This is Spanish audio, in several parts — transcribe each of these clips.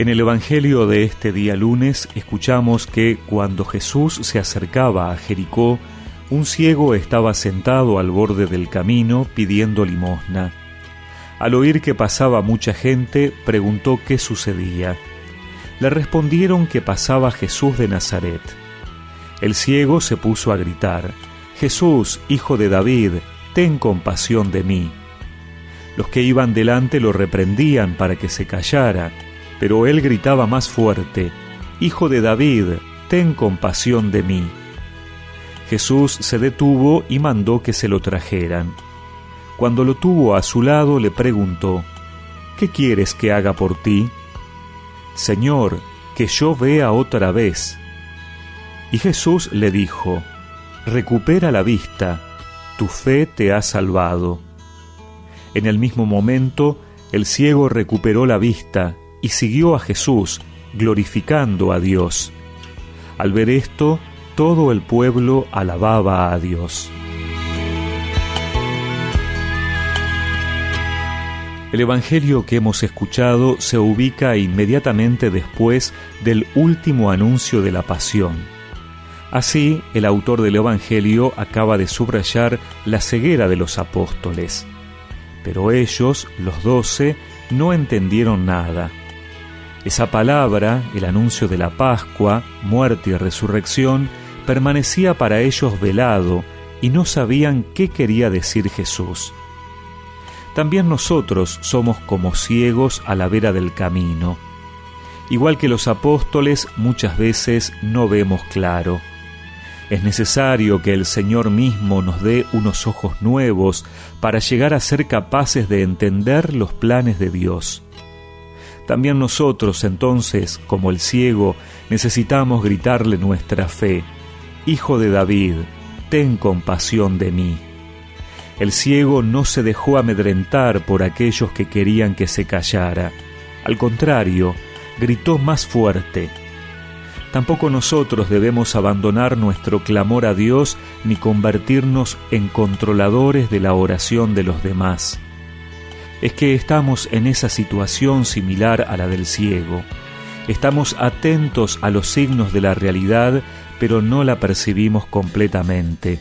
En el Evangelio de este día lunes escuchamos que cuando Jesús se acercaba a Jericó, un ciego estaba sentado al borde del camino pidiendo limosna. Al oír que pasaba mucha gente, preguntó qué sucedía. Le respondieron que pasaba Jesús de Nazaret. El ciego se puso a gritar, Jesús, hijo de David, ten compasión de mí. Los que iban delante lo reprendían para que se callara, pero él gritaba más fuerte, Hijo de David, ten compasión de mí. Jesús se detuvo y mandó que se lo trajeran. Cuando lo tuvo a su lado le preguntó, ¿Qué quieres que haga por ti? Señor, que yo vea otra vez. Y Jesús le dijo, Recupera la vista, tu fe te ha salvado. En el mismo momento, el ciego recuperó la vista y siguió a Jesús, glorificando a Dios. Al ver esto, todo el pueblo alababa a Dios. El Evangelio que hemos escuchado se ubica inmediatamente después del último anuncio de la pasión. Así, el autor del Evangelio acaba de subrayar la ceguera de los apóstoles. Pero ellos, los doce, no entendieron nada. Esa palabra, el anuncio de la Pascua, muerte y resurrección, permanecía para ellos velado y no sabían qué quería decir Jesús. También nosotros somos como ciegos a la vera del camino. Igual que los apóstoles, muchas veces no vemos claro. Es necesario que el Señor mismo nos dé unos ojos nuevos para llegar a ser capaces de entender los planes de Dios. También nosotros entonces, como el ciego, necesitamos gritarle nuestra fe, Hijo de David, ten compasión de mí. El ciego no se dejó amedrentar por aquellos que querían que se callara. Al contrario, gritó más fuerte. Tampoco nosotros debemos abandonar nuestro clamor a Dios ni convertirnos en controladores de la oración de los demás es que estamos en esa situación similar a la del ciego. Estamos atentos a los signos de la realidad, pero no la percibimos completamente.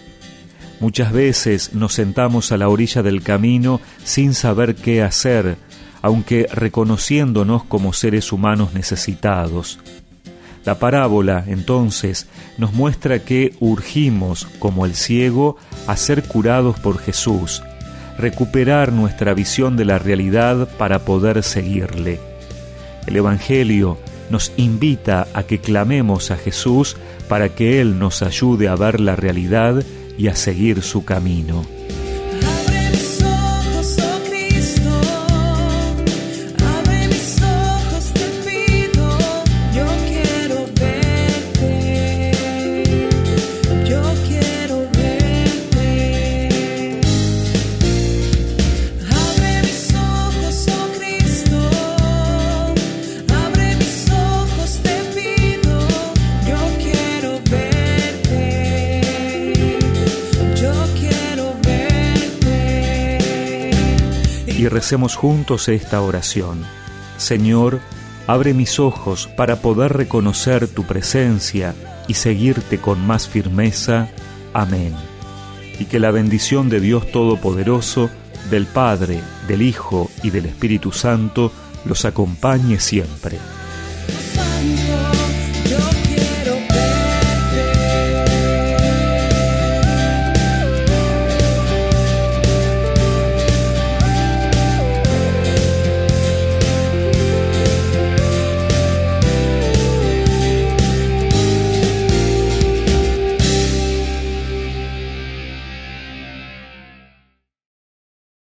Muchas veces nos sentamos a la orilla del camino sin saber qué hacer, aunque reconociéndonos como seres humanos necesitados. La parábola, entonces, nos muestra que urgimos, como el ciego, a ser curados por Jesús, recuperar nuestra visión de la realidad para poder seguirle. El Evangelio nos invita a que clamemos a Jesús para que Él nos ayude a ver la realidad y a seguir su camino. Y recemos juntos esta oración. Señor, abre mis ojos para poder reconocer tu presencia y seguirte con más firmeza. Amén. Y que la bendición de Dios Todopoderoso, del Padre, del Hijo y del Espíritu Santo los acompañe siempre.